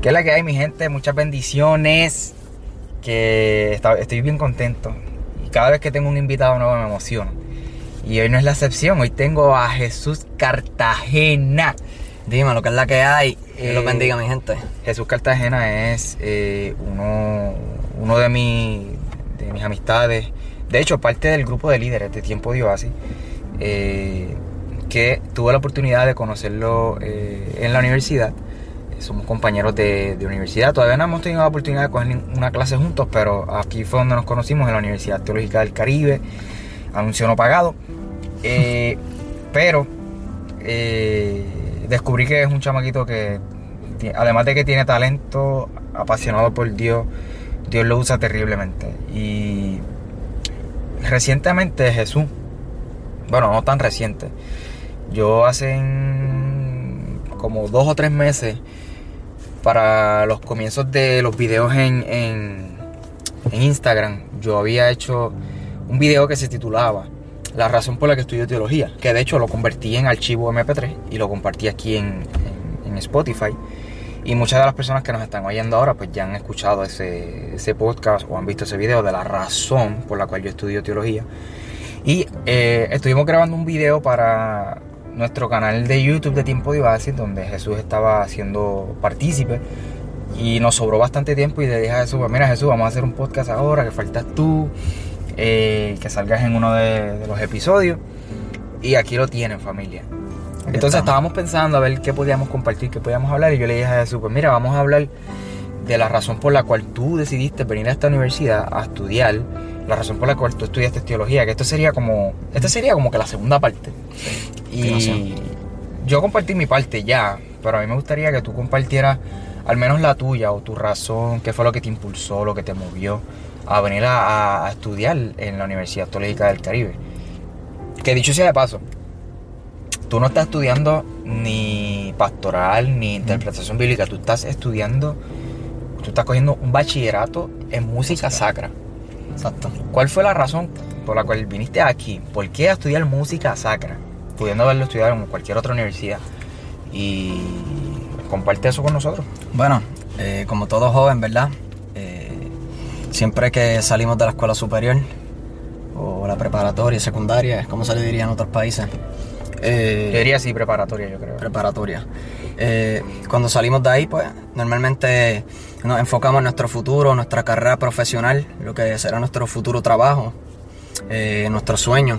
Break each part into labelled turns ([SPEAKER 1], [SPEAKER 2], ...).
[SPEAKER 1] ¿Qué es la que hay, mi gente? Muchas bendiciones. Que estoy bien contento. Y cada vez que tengo un invitado nuevo me emociono. Y hoy no es la excepción. Hoy tengo a Jesús Cartagena.
[SPEAKER 2] Dime lo que es la que hay. Que lo bendiga, mi gente.
[SPEAKER 1] Jesús Cartagena es eh, uno, uno de, mi, de mis amistades. De hecho, parte del grupo de líderes de Tiempo Dios así. Eh, que tuve la oportunidad de conocerlo eh, en la universidad somos compañeros de, universidad. Todavía no hemos tenido la oportunidad de coger una clase juntos, pero aquí fue donde nos conocimos en la Universidad Teológica del Caribe, anuncio no pagado. Eh, pero eh, descubrí que es un chamaquito que, además de que tiene talento, apasionado por Dios, Dios lo usa terriblemente. Y recientemente Jesús, bueno, no tan reciente, yo hace como dos o tres meses para los comienzos de los videos en, en, Instagram, yo había hecho un video que se titulaba La razón por la que estudio teología, que de hecho lo convertí en archivo MP3 y lo compartí aquí en, en, Spotify. Y muchas de las personas que nos están oyendo ahora pues ya han escuchado ese, ese, podcast o han visto ese video de la razón por la cual yo estudio teología. Y eh, estuvimos grabando un video para nuestro canal de YouTube de Tiempo de Oasis, donde Jesús estaba siendo partícipe. Y nos sobró bastante tiempo y le dije a Jesús, mira Jesús, vamos a hacer un podcast ahora, que faltas tú, eh, que salgas en uno de, los episodios. Y aquí lo tienen familia. Entonces estábamos pensando a ver qué podíamos compartir, qué podíamos hablar. Y yo le dije a Jesús, pues mira, vamos a hablar de la razón por la cual tú decidiste venir a esta universidad a estudiar, la razón por la cual tú estudiaste teología, que esto sería como, esta sería como que la segunda parte. Y yo compartí mi parte ya, pero a mí me gustaría que tú compartieras al menos la tuya o tu razón, qué fue lo que te impulsó, lo que te movió a venir a, estudiar en la Universidad Teológica del Caribe. Que dicho sea de paso, tú no estás estudiando ni pastoral ni interpretación bíblica, tú estás estudiando, tú estás cogiendo un bachillerato en música sacra.
[SPEAKER 2] Exacto.
[SPEAKER 1] ¿Cuál fue la razón por la cual viniste aquí? ¿Por qué estudiar música sacra? pudiendo haberlo estudiado en cualquier otra universidad. Y comparte eso con nosotros.
[SPEAKER 2] Bueno, eh, como todo joven, ¿verdad? Eh, siempre que salimos de la escuela superior o la preparatoria, secundaria, como se le diría en otros países.
[SPEAKER 1] Eh, yo diría sí, preparatoria, yo creo.
[SPEAKER 2] Preparatoria. cuando salimos de ahí, pues normalmente nos enfocamos en nuestro futuro, nuestra carrera profesional, lo que será nuestro futuro trabajo, nuestros sueños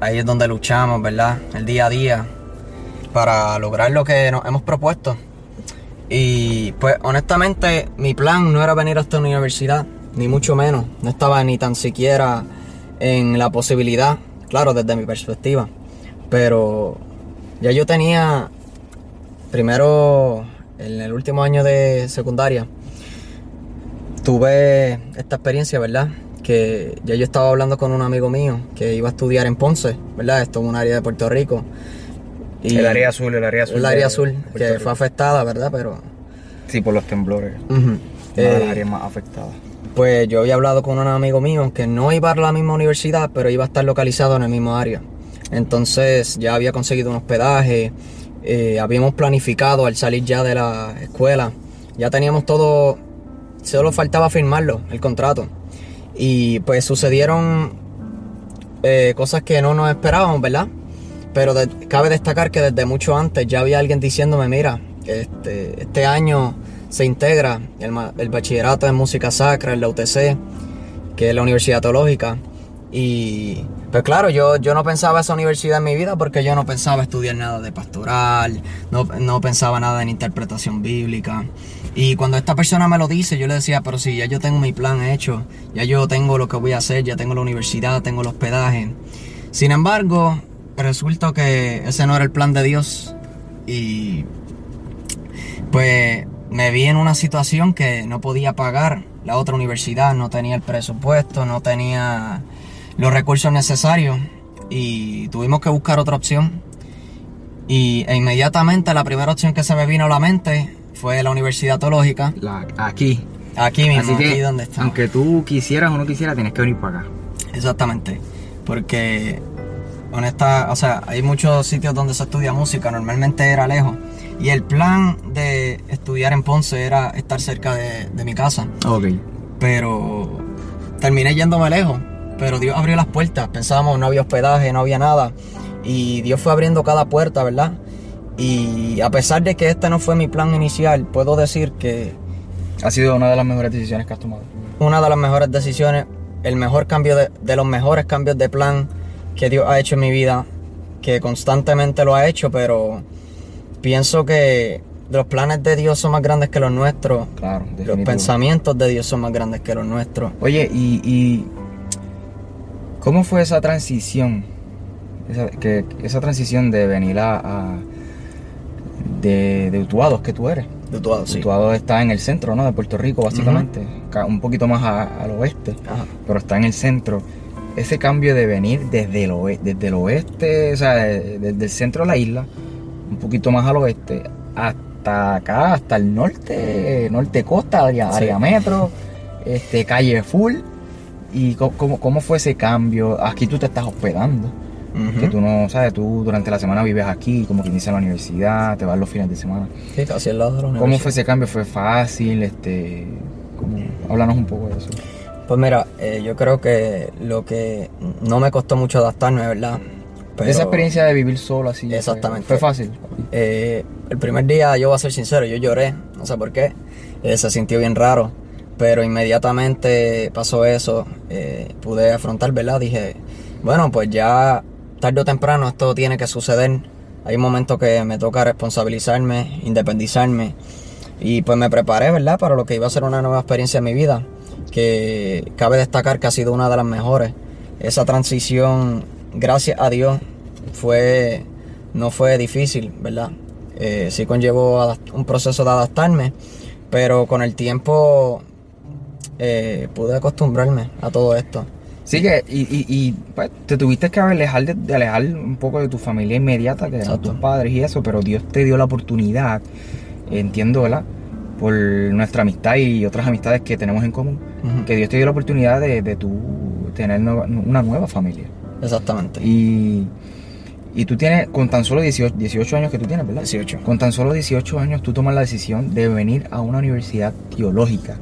[SPEAKER 2] ahí es donde luchamos, ¿verdad? El día a día para lograr lo que nos hemos propuesto. Y pues honestamente mi plan no era venir a esta universidad, ni mucho menos. No estaba ni tan siquiera en la posibilidad, claro, desde mi perspectiva. Pero ya yo tenía, primero en el último año de secundaria, tuve esta experiencia, ¿verdad? Que ya yo estaba hablando con un amigo mío que iba a estudiar en Ponce, ¿verdad? Esto es un área de Puerto Rico.
[SPEAKER 1] Y el área azul, el área azul.
[SPEAKER 2] El área azul, que fue afectada, ¿verdad? Pero...
[SPEAKER 1] Sí, por los temblores. Una de las eh, áreas más afectadas.
[SPEAKER 2] Pues yo había hablado con un amigo mío que no iba a la misma universidad, pero iba a estar localizado en el mismo área. Entonces ya había conseguido un hospedaje, eh, habíamos planificado al salir ya de la escuela, ya teníamos todo, solo faltaba firmarlo, el contrato. Y pues sucedieron eh, cosas que no nos esperábamos, ¿verdad? Pero cabe destacar que desde mucho antes ya había alguien diciéndome, mira, este, este año se integra el, bachillerato en música sacra en la UTC, que es la Universidad Teológica. Y pues claro, yo, yo no pensaba esa universidad en mi vida porque yo no pensaba estudiar nada de pastoral, no, no pensaba nada en interpretación bíblica. Y cuando esta persona me lo dice, yo le decía, pero si ya yo tengo mi plan hecho, ya yo tengo lo que voy a hacer, ya tengo la universidad, tengo el hospedaje. Sin embargo, resulta que ese no era el plan de Dios. Y Pues me vi en una situación que no podía pagar la otra universidad, no tenía el presupuesto, no tenía los recursos necesarios y tuvimos que buscar otra opción. Y e inmediatamente la primera opción que se me vino a la mente fue la Universidad Teológica,
[SPEAKER 1] La- aquí.
[SPEAKER 2] aquí mismo,
[SPEAKER 1] Así que,
[SPEAKER 2] aquí donde está.
[SPEAKER 1] aunque tú quisieras o no quisieras, tienes que venir para acá.
[SPEAKER 2] Exactamente. Porque, honesta, o sea, hay muchos sitios donde se estudia música, normalmente era lejos. Y el plan de estudiar en Ponce era estar cerca de, de mi casa.
[SPEAKER 1] Ok.
[SPEAKER 2] Pero terminé yéndome lejos. Pero Dios abrió las puertas. Pensábamos, no había hospedaje, no había nada. Y Dios fue abriendo cada puerta, ¿verdad? Y a pesar de que este no fue mi plan inicial, puedo decir que
[SPEAKER 1] Ha sido una de las mejores decisiones que has tomado.
[SPEAKER 2] una de las mejores decisiones, el mejor cambio de, de los mejores cambios de plan que Dios ha hecho en mi vida, que constantemente lo ha hecho, pero pienso que los planes de Dios son más grandes que los nuestros,
[SPEAKER 1] Claro,
[SPEAKER 2] los pensamientos de Dios son más grandes que los nuestros.
[SPEAKER 1] Oye, y, y ¿cómo fue esa transición? Esa, que, esa transición de venir a, a- de, de Utuados, que tú eres.
[SPEAKER 2] De todo, sí.
[SPEAKER 1] Utuado está en el centro, ¿no? De Puerto Rico, básicamente. Ca- Un poquito más a- al oeste,
[SPEAKER 2] Ajá.
[SPEAKER 1] pero está en el centro. Ese cambio de venir desde el, oe- desde el oeste, o sea, de- desde el centro de la isla, un poquito más al oeste, hasta acá, hasta el norte, norte costa, área,
[SPEAKER 2] Sí.
[SPEAKER 1] área metro, este, calle full. ¿Y co- cómo, cómo fue ese cambio? Aquí tú te estás hospedando. Que tú no, ¿sabes? Tú durante la semana vives aquí, como que inicias la universidad, te vas los fines de semana.
[SPEAKER 2] Sí, casi al lado de la
[SPEAKER 1] ¿Cómo
[SPEAKER 2] universidad.
[SPEAKER 1] fue ese cambio? ¿Fue fácil? Este, ¿cómo? Háblanos un poco de eso.
[SPEAKER 2] Pues mira, eh, yo creo que lo que no me costó mucho adaptarme, ¿verdad? Pero,
[SPEAKER 1] Esa experiencia de vivir solo así.
[SPEAKER 2] Exactamente.
[SPEAKER 1] Fue, fácil.
[SPEAKER 2] Eh, el primer día, yo voy a ser sincero, yo lloré, no sé por qué. Eh, se sintió bien raro, pero inmediatamente pasó eso, eh, pude afrontar, ¿verdad? Dije, bueno, pues ya tarde o temprano esto tiene que suceder. Hay un momento que me toca responsabilizarme, independizarme. Y pues me preparé, ¿verdad? Para lo que iba a ser una nueva experiencia en mi vida. Que cabe destacar que ha sido una de las mejores. Esa transición, gracias a Dios, fue no fue difícil, ¿verdad? Eh, sí conllevó un proceso de adaptarme, pero con el tiempo eh, pude acostumbrarme a todo esto.
[SPEAKER 1] Sí que, y, y, y, pues, te tuviste que alejar de, de alejar un poco de tu familia inmediata, que eran tus padres y eso, pero Dios te dio la oportunidad, entiendo, ¿verdad? Por nuestra amistad y otras amistades que tenemos en común, que Dios te dio la oportunidad de, de tú tener una nueva familia.
[SPEAKER 2] Exactamente.
[SPEAKER 1] Y, y tú tienes, con tan solo 18, 18 años que tú tienes, ¿verdad?
[SPEAKER 2] 18.
[SPEAKER 1] Con tan solo 18 años tú tomas la decisión de venir a una universidad teológica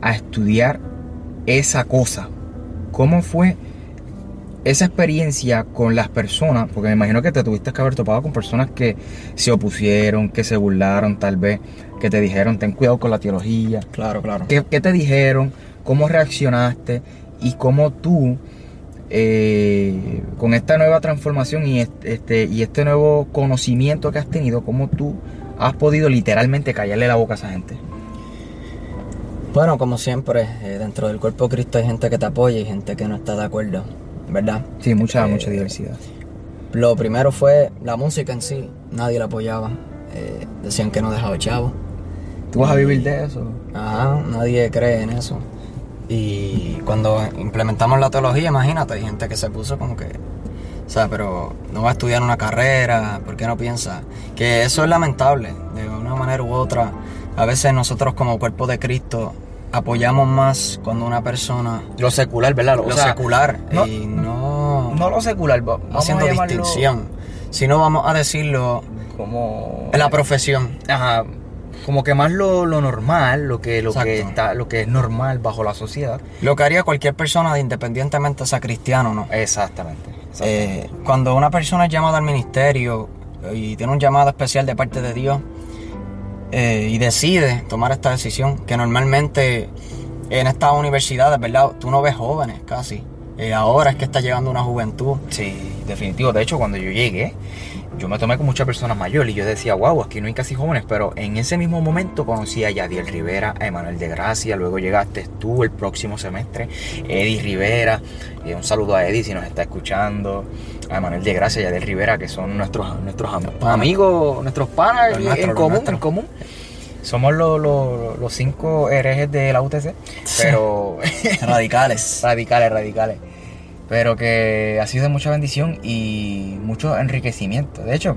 [SPEAKER 1] a estudiar esa cosa. ¿Cómo fue esa experiencia con las personas? Porque me imagino que te tuviste que haber topado con personas que se opusieron, que se burlaron tal vez, que te dijeron ten cuidado con la teología.
[SPEAKER 2] Claro, claro.
[SPEAKER 1] ¿Qué, qué te dijeron? ¿Cómo reaccionaste? ¿Y cómo tú, eh, con esta nueva transformación y este, este- y este nuevo conocimiento que has tenido, cómo tú has podido literalmente callarle la boca a esa gente?
[SPEAKER 2] Bueno, como siempre, eh, dentro del cuerpo de Cristo hay gente que te apoya y gente que no está de acuerdo, ¿verdad?
[SPEAKER 1] Sí, mucha,
[SPEAKER 2] Eh,
[SPEAKER 1] mucha diversidad.
[SPEAKER 2] Lo primero fue la música en sí, nadie la apoyaba. Eh, decían que no dejaba chavo.
[SPEAKER 1] ¿Tú vas a vivir de eso?
[SPEAKER 2] Ajá, nadie cree en eso. Y cuando implementamos la teología, imagínate, hay gente que se puso como que, o sea, pero no va a estudiar una carrera, ¿por qué no piensa? Que eso es lamentable, de una manera u otra. A veces nosotros como cuerpo de Cristo apoyamos más cuando una persona
[SPEAKER 1] Lo secular, ¿verdad?
[SPEAKER 2] lo secular
[SPEAKER 1] no-
[SPEAKER 2] y no,
[SPEAKER 1] No lo secular, va- vamos
[SPEAKER 2] haciendo
[SPEAKER 1] a llamarlo
[SPEAKER 2] distinción, sino vamos a decirlo
[SPEAKER 1] Como...
[SPEAKER 2] en la profesión.
[SPEAKER 1] Ajá, como que más lo, lo normal, lo que, lo, que está, lo que es normal bajo la sociedad.
[SPEAKER 2] Lo que haría cualquier persona independientemente sea cristiano o no.
[SPEAKER 1] Exactamente.
[SPEAKER 2] Eh, cuando una persona es llamada al ministerio y tiene un llamado especial de parte de Dios eh, y decide tomar esta decisión, que normalmente en estas universidades, ¿verdad? Tú no ves jóvenes casi. Eh, ahora es que está llegando una juventud.
[SPEAKER 1] Sí, definitivo. De hecho, cuando yo llegué, yo me tomé con muchas personas mayores y yo decía, wow, aquí no hay casi jóvenes, pero en ese mismo momento conocí a Yadiel Rivera, a Emanuel de Gracia, luego llegaste tú el próximo semestre, Eddie Rivera, eh, un saludo a Eddie si nos está escuchando, a Emanuel de Gracia y a Yadiel Rivera, que son nuestros, nuestros am- amigos, nuestros panas en común, en común. Somos los, los, los cinco herejes de la UTC, pero
[SPEAKER 2] Radicales.
[SPEAKER 1] radicales, radicales. Pero que ha sido de mucha bendición y mucho enriquecimiento. De hecho,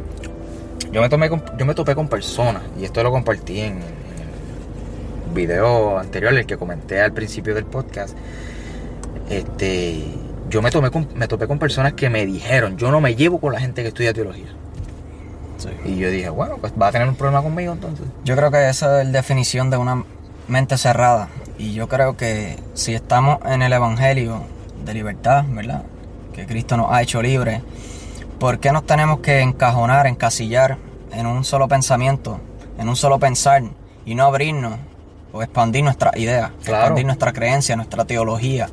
[SPEAKER 1] yo me, tomé con- yo me topé con personas, y esto lo compartí en, en el video anterior, el que comenté al principio del podcast. Este, yo me, tomé con- me topé con personas que me dijeron, yo no me llevo con la gente que estudia teología. Y yo dije, bueno, pues va a tener un problema conmigo entonces.
[SPEAKER 2] Yo creo que esa es la definición de una mente cerrada. Y yo creo que si estamos en el Evangelio de libertad, ¿verdad? Que Cristo nos ha hecho libres, ¿por qué nos tenemos que encajonar, encasillar en un solo pensamiento, en un solo pensar y no abrirnos o expandir nuestras ideas,
[SPEAKER 1] Claro.
[SPEAKER 2] expandir nuestra creencia, nuestra teología?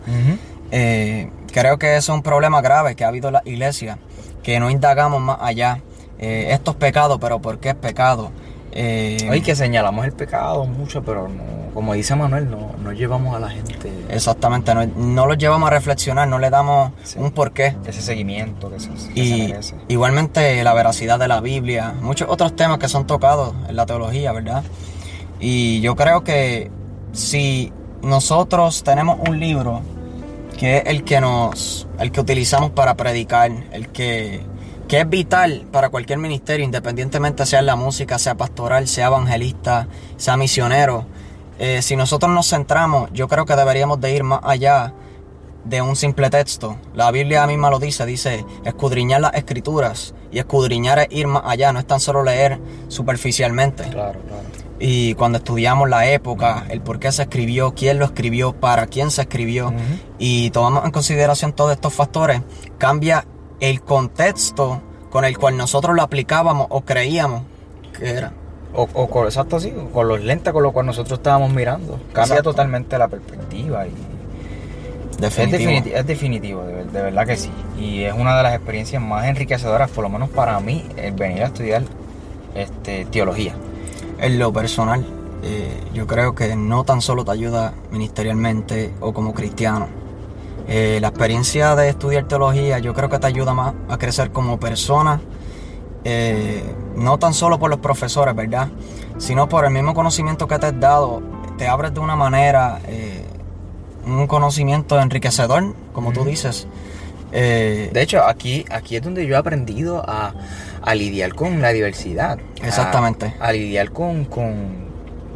[SPEAKER 2] Eh, creo que eso es un problema grave que ha habido en la iglesia, que no indagamos más allá. Eh, esto es pecado, pero ¿por qué es pecado? Eh,
[SPEAKER 1] Oye, que señalamos el pecado mucho, pero no, como dice Manuel, no, no llevamos a la gente
[SPEAKER 2] Exactamente, no, no los llevamos a reflexionar, no le damos
[SPEAKER 1] Sí.
[SPEAKER 2] un porqué.
[SPEAKER 1] ese seguimiento que se, que se
[SPEAKER 2] Y
[SPEAKER 1] merece.
[SPEAKER 2] igualmente la veracidad de la Biblia, muchos otros temas que son tocados en la teología, ¿verdad? Y yo creo que si nosotros tenemos un libro que es el que nos, el que utilizamos para predicar, el que, que es vital para cualquier ministerio, independientemente sea en la música, sea pastoral, sea evangelista, sea misionero, eh, si nosotros nos centramos, yo creo que deberíamos de ir más allá de un simple texto. La Biblia misma lo dice, dice escudriñar las escrituras y escudriñar es ir más allá, no es tan solo leer superficialmente.
[SPEAKER 1] Claro, claro.
[SPEAKER 2] Y cuando estudiamos la época, el por qué se escribió, quién lo escribió, para quién se escribió, y tomamos en consideración todos estos factores, cambia el contexto con el cual nosotros lo aplicábamos o creíamos que era.
[SPEAKER 1] O, o con, exacto así, con los lentes con los cuales nosotros estábamos mirando. Cambia
[SPEAKER 2] Exacto.
[SPEAKER 1] totalmente la perspectiva y
[SPEAKER 2] Definitivo.
[SPEAKER 1] Es, definiti- es definitivo, de verdad que sí. Y es una de las experiencias más enriquecedoras, por lo menos para mí, el venir a estudiar este, teología.
[SPEAKER 2] En lo personal, eh, yo creo que no tan solo te ayuda ministerialmente o como cristiano. Eh, la experiencia de estudiar teología yo creo que te ayuda más a crecer como persona, eh, no tan solo por los profesores, ¿verdad? Sino por el mismo conocimiento que te has dado, te abres de una manera, eh, un conocimiento enriquecedor, como tú dices. Eh,
[SPEAKER 1] De hecho, aquí, aquí es donde yo he aprendido a, a lidiar con la diversidad. A-
[SPEAKER 2] Exactamente.
[SPEAKER 1] A, lidiar con, con,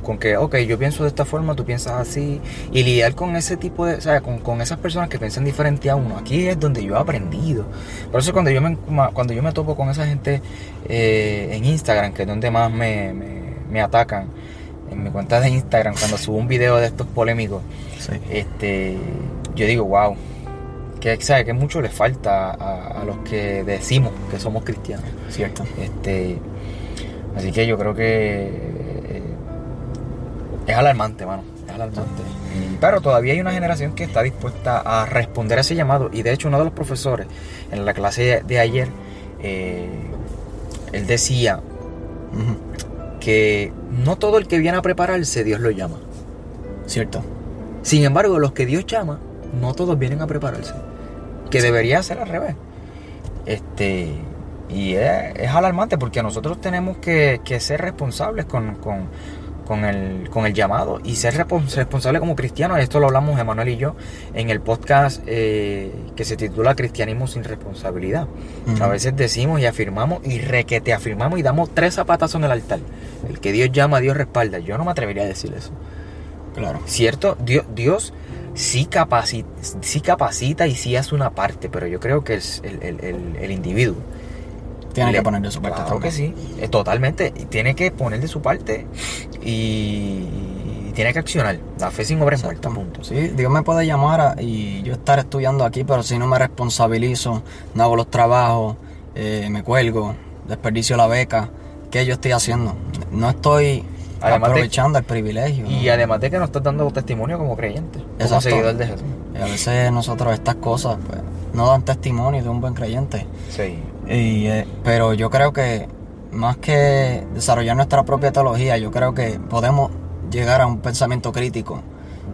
[SPEAKER 1] con que, ok, yo pienso de esta forma, tú piensas así. Y lidiar con ese tipo de, o sea, con, con esas personas que piensan diferente a uno. Aquí es donde yo he aprendido. Por eso cuando yo me, cuando yo me topo con esa gente eh, en Instagram, que es donde más me, me, me atacan, en mi cuenta de Instagram, cuando subo un video de estos polémicos,
[SPEAKER 2] sí.
[SPEAKER 1] este, yo digo, wow, que, ¿sabe? que mucho le falta a, a los que decimos que somos cristianos.
[SPEAKER 2] Cierto.
[SPEAKER 1] Este, así que yo creo que es alarmante, mano. Es alarmante. Y- pero todavía hay una generación que está dispuesta a responder a ese llamado. Y de hecho, uno de los profesores en la clase de ayer, eh, él decía que no todo el que viene a prepararse, Dios lo llama.
[SPEAKER 2] Cierto.
[SPEAKER 1] Sin embargo, los que Dios llama, no todos vienen a prepararse. Que debería ser al revés. Este. Y es, es alarmante porque nosotros tenemos que, que ser responsables con, con, con el, con el llamado y ser respons- responsables como cristianos. Esto lo hablamos Emanuel y yo en el podcast eh, que se titula Cristianismo sin responsabilidad. A veces decimos y afirmamos y requete afirmamos y damos tres zapatazos en el altar. El que Dios llama, Dios respalda. Yo no me atrevería a decir eso.
[SPEAKER 2] Claro.
[SPEAKER 1] Cierto, Dios, Dios sí, capacita, sí capacita y sí hace una parte, pero yo creo que el, el- el- el individuo.
[SPEAKER 2] Tiene
[SPEAKER 1] le-
[SPEAKER 2] que poner de su parte
[SPEAKER 1] Claro que sí, eh, totalmente. Y Tiene que poner de su parte y, y tiene que accionar. La fe sin obra es muerta, punto.
[SPEAKER 2] Sí, Dios me puede llamar a- y yo estar estudiando aquí, pero si no me responsabilizo, no hago los trabajos, eh, me cuelgo, desperdicio la beca, ¿qué yo estoy haciendo? No estoy
[SPEAKER 1] Además de-
[SPEAKER 2] aprovechando el privilegio.
[SPEAKER 1] Y
[SPEAKER 2] ¿no?
[SPEAKER 1] además de que nos estás dando testimonio como creyente, como
[SPEAKER 2] Exacto.
[SPEAKER 1] seguidor de Jesús.
[SPEAKER 2] Y a veces nosotros estas cosas pues, no dan testimonio de un buen creyente.
[SPEAKER 1] Sí.
[SPEAKER 2] Y, eh, pero yo creo que más que desarrollar nuestra propia teología, yo creo que podemos llegar a un pensamiento crítico,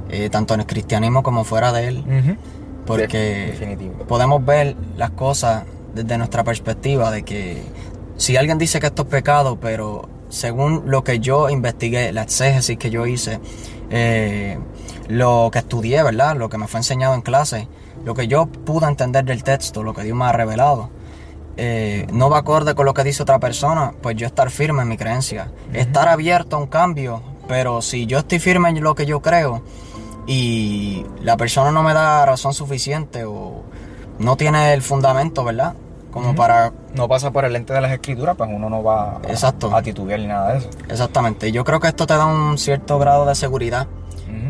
[SPEAKER 2] eh, tanto en el cristianismo como fuera de él, porque
[SPEAKER 1] Definitivo.
[SPEAKER 2] podemos ver las cosas desde nuestra perspectiva de que si alguien dice que esto es pecado, pero según lo que yo investigué, la exégesis que yo hice, eh, lo que estudié, ¿verdad? Lo que me fue enseñado en clase, lo que yo pude entender del texto, lo que Dios me ha revelado, eh, no va acorde con lo que dice otra persona, pues yo estar firme en mi creencia. Estar abierto a un cambio, pero si yo estoy firme en lo que yo creo y la persona no me da razón suficiente o no tiene el fundamento, ¿verdad? Como para...
[SPEAKER 1] No pasa por el lente de las escrituras, pues uno no va a-
[SPEAKER 2] Exacto.
[SPEAKER 1] a titubear ni nada de eso.
[SPEAKER 2] Exactamente. Y Yo creo que esto te da un cierto grado de seguridad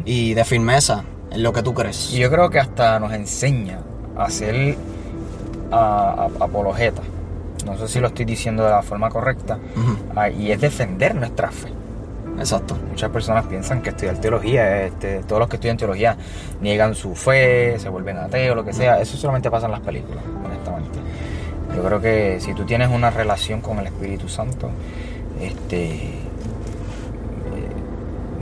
[SPEAKER 2] y de firmeza en lo que tú crees.
[SPEAKER 1] Y yo creo que hasta nos enseña a ser a- a- apologeta. No sé si lo estoy diciendo de la forma correcta. Ah, y es defender nuestra fe.
[SPEAKER 2] Exacto.
[SPEAKER 1] Muchas personas piensan que estudiar teología, este, todos los que estudian teología niegan su fe, se vuelven ateos, lo que sea. Eso solamente pasa en las películas, honestamente. Yo creo que si tú tienes una relación con el Espíritu Santo, este, eh,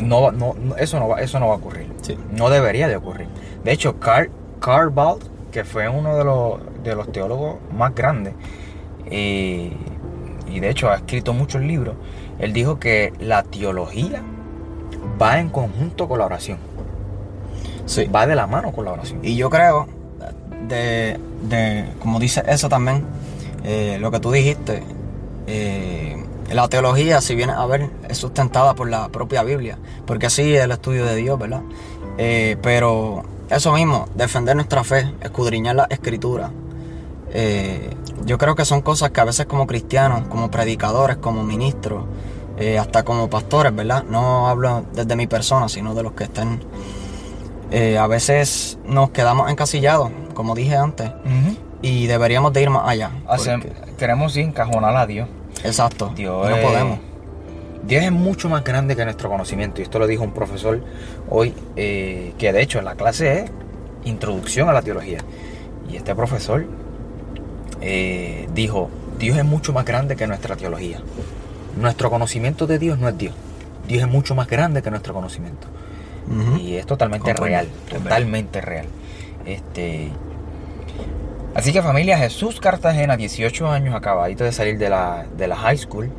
[SPEAKER 1] no, no, no- eso, no va, eso no va a ocurrir.
[SPEAKER 2] Sí.
[SPEAKER 1] No debería de ocurrir. De hecho, Carl, Carl Bald, que fue uno de los, de los teólogos más grandes, y de hecho ha escrito muchos libros, él dijo que la teología va en conjunto con la oración.
[SPEAKER 2] Sí.
[SPEAKER 1] Va de la mano con la oración.
[SPEAKER 2] Y yo creo, de, de como dice eso también, eh, lo que tú dijiste, eh, la teología, si viene a ver, es sustentada por la propia Biblia, porque así es el estudio de Dios, ¿verdad? Eh, pero eso mismo, defender nuestra fe, escudriñar la escritura, eh, yo creo que son cosas que a veces como cristianos, como predicadores, como ministros, eh, hasta como pastores, ¿verdad? No hablo desde mi persona, sino de los que estén eh, a veces nos quedamos encasillados, como dije antes, y deberíamos de ir más allá. Porque-
[SPEAKER 1] queremos sí, encajonar a Dios.
[SPEAKER 2] exacto.
[SPEAKER 1] Dios
[SPEAKER 2] no podemos.
[SPEAKER 1] Dios es mucho más grande que nuestro conocimiento. Y esto lo dijo un profesor hoy, eh, que de hecho en la clase es Introducción a la Teología. Y este profesor eh, dijo, Dios es mucho más grande que nuestra teología. Nuestro conocimiento de Dios no es Dios. Dios es mucho más grande que nuestro conocimiento. Y es totalmente real, totalmente real. Este, así que familia, Jesús Cartagena, 18 años, acabadito de salir de la, de la high school,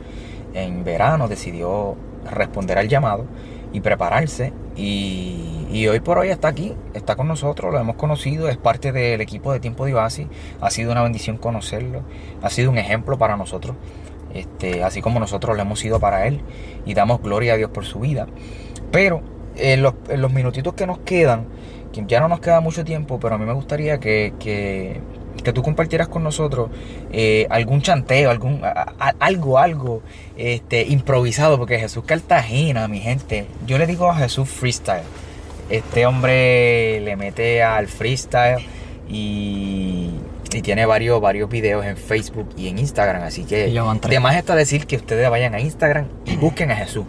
[SPEAKER 1] en verano decidió responder al llamado y prepararse. Y, hoy por hoy está aquí, está con nosotros, lo hemos conocido, es parte del equipo de Tiempo de Oasis. Ha sido una bendición conocerlo, ha sido un ejemplo para nosotros, este, así como nosotros lo hemos sido para él. Y damos gloria a Dios por su vida. Pero en los, en minutitos que nos quedan, que ya no nos queda mucho tiempo, pero a mí me gustaría que, que tú compartieras con nosotros eh, algún chanteo, algún a- a- algo, algo este, improvisado, porque Jesús Cartagena, mi gente, yo le digo a Jesús freestyle. Este hombre le mete al freestyle y, y tiene varios, varios videos en Facebook y en Instagram, así que
[SPEAKER 2] Y yo van tres.
[SPEAKER 1] de más está decir que ustedes vayan a Instagram y busquen a Jesús.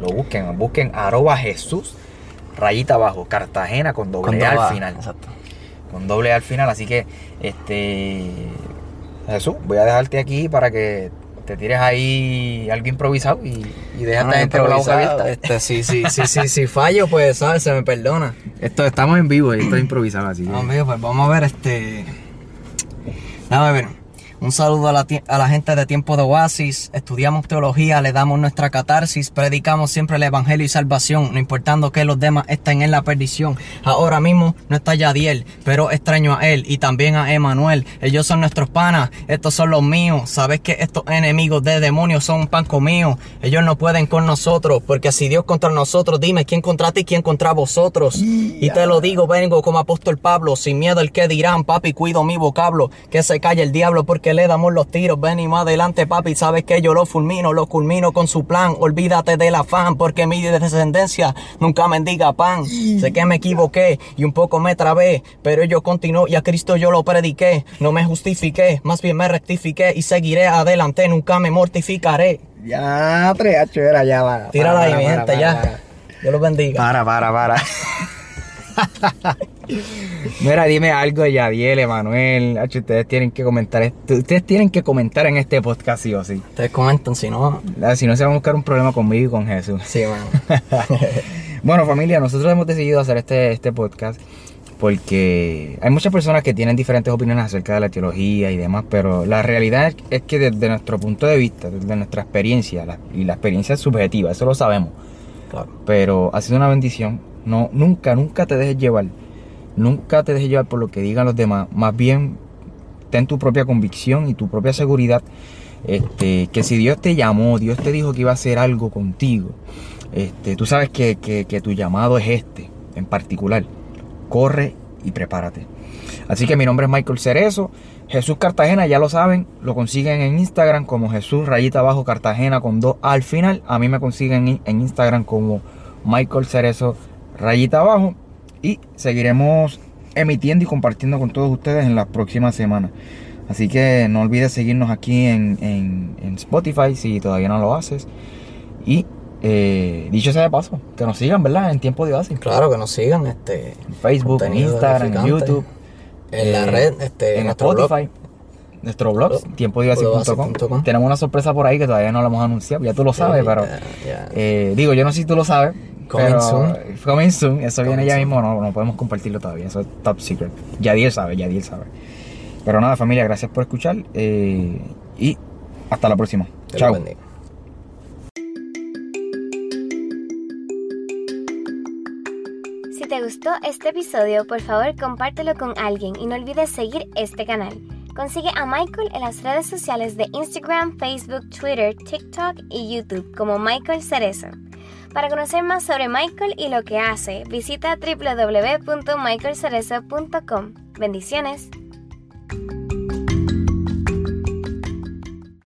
[SPEAKER 1] Lo busquen, busquen arroba Jesús, rayita abajo, Cartagena con doble
[SPEAKER 2] Con
[SPEAKER 1] A
[SPEAKER 2] doble A,
[SPEAKER 1] al final.
[SPEAKER 2] Exacto.
[SPEAKER 1] Con doble A al final, así que este Jesús, voy a dejarte aquí para que te tires ahí algo improvisado y, y deja a
[SPEAKER 2] Ah,
[SPEAKER 1] esta gente con la boca
[SPEAKER 2] improvisado,
[SPEAKER 1] abierta.
[SPEAKER 2] Este, sí, sí, sí, sí, si fallo, pues, ¿sabes? Se me perdona.
[SPEAKER 1] Esto, estamos en vivo y esto es improvisado, así que-
[SPEAKER 2] No, amigo, pues vamos a ver este. Déjame ver. Un saludo a la, gente de Tiempo de Oasis. Estudiamos teología, le damos nuestra catarsis, predicamos siempre el evangelio y salvación, no importando que los demás estén en la perdición. Ahora mismo no está Yadiel, pero extraño a él y también a Emanuel. Ellos son nuestros panas, estos son los míos. Sabes que estos enemigos de demonios son un pan comido. Ellos no pueden con nosotros, porque si Dios contra nosotros, dime quién contra ti, quién contra vosotros. Y te lo digo, vengo como apóstol Pablo, sin miedo el que dirán, papi, cuido mi vocablo, que se calle el diablo porque le damos los tiros. Ven más adelante, papi, sabes que yo lo fulmino, lo culmino con su plan. Olvídate del afán, porque mi descendencia nunca mendiga pan. Sé que me equivoqué y un poco me trabé, pero yo continuo y a Cristo yo lo prediqué. No me justifiqué, más bien me rectifiqué y seguiré adelante, nunca me mortificaré.
[SPEAKER 1] Ya, treacho, era ya, para.
[SPEAKER 2] Tírala
[SPEAKER 1] para,
[SPEAKER 2] ahí, mi
[SPEAKER 1] para,
[SPEAKER 2] gente, ya.
[SPEAKER 1] para.
[SPEAKER 2] Dios los bendiga.
[SPEAKER 1] Para, para, para. Mira, dime algo, Yadiel, Emanuel. Ustedes tienen que comentar esto. Ustedes tienen que comentar en este podcast, sí o sí.
[SPEAKER 2] Ustedes comentan, si no,
[SPEAKER 1] Ah, Si no, se van a buscar un problema conmigo y con Jesús.
[SPEAKER 2] sí, mano.
[SPEAKER 1] Bueno, familia, nosotros hemos decidido hacer este, este podcast porque hay muchas personas que tienen diferentes opiniones acerca de la teología y demás, pero la realidad es que desde nuestro punto de vista, desde nuestra experiencia, la- y la experiencia es subjetiva, eso lo sabemos,
[SPEAKER 2] Claro.
[SPEAKER 1] pero ha sido una bendición. No, nunca, nunca te dejes llevar. Nunca te dejes llevar por lo que digan los demás. Más bien, ten tu propia convicción y tu propia seguridad. Este, que si Dios te llamó, Dios te dijo que iba a hacer algo contigo, este, tú sabes que, que- que tu llamado es este, en particular. Corre y prepárate. Así que mi nombre es Michael Cerezo. Jesús Cartagena, ya lo saben, lo consiguen en Instagram como Jesús rayita abajo Cartagena con dos al final. A mí me consiguen en- en Instagram como Michael Cerezo rayita abajo. Y seguiremos emitiendo y compartiendo con todos ustedes en las próximas semanas. Así que no olvides seguirnos aquí en, en- en Spotify si todavía no lo haces. Y eh, dicho sea de paso, que nos sigan, ¿verdad? En tiempo de Oasis.
[SPEAKER 2] Claro que nos sigan, este,
[SPEAKER 1] En Facebook, en Instagram, en. YouTube.
[SPEAKER 2] en la
[SPEAKER 1] eh,
[SPEAKER 2] red, este,
[SPEAKER 1] en
[SPEAKER 2] nuestro blog.
[SPEAKER 1] Spotify. Nuestro blog,
[SPEAKER 2] Blog.
[SPEAKER 1] Tenemos una sorpresa por ahí que todavía no la hemos anunciado, ya tú lo sabes, pero eh, digo, yo no sé si tú lo sabes.
[SPEAKER 2] Coming
[SPEAKER 1] pero,
[SPEAKER 2] soon.
[SPEAKER 1] Coming soon, eso
[SPEAKER 2] Coming
[SPEAKER 1] viene ya
[SPEAKER 2] soon.
[SPEAKER 1] mismo, no, no podemos compartirlo todavía, eso es top secret. Yadiel sabe, Yadiel sabe. Pero nada, familia, gracias por escuchar eh, y hasta la próxima. Chao.
[SPEAKER 3] Si te gustó este episodio, por favor compártelo con alguien y no olvides seguir este canal. Consigue a Michael en las redes sociales de Instagram, Facebook, Twitter, TikTok y YouTube como Michael Cerezo. Para conocer más sobre Michael y lo que hace, visita www.michaelcerezo.com. Bendiciones.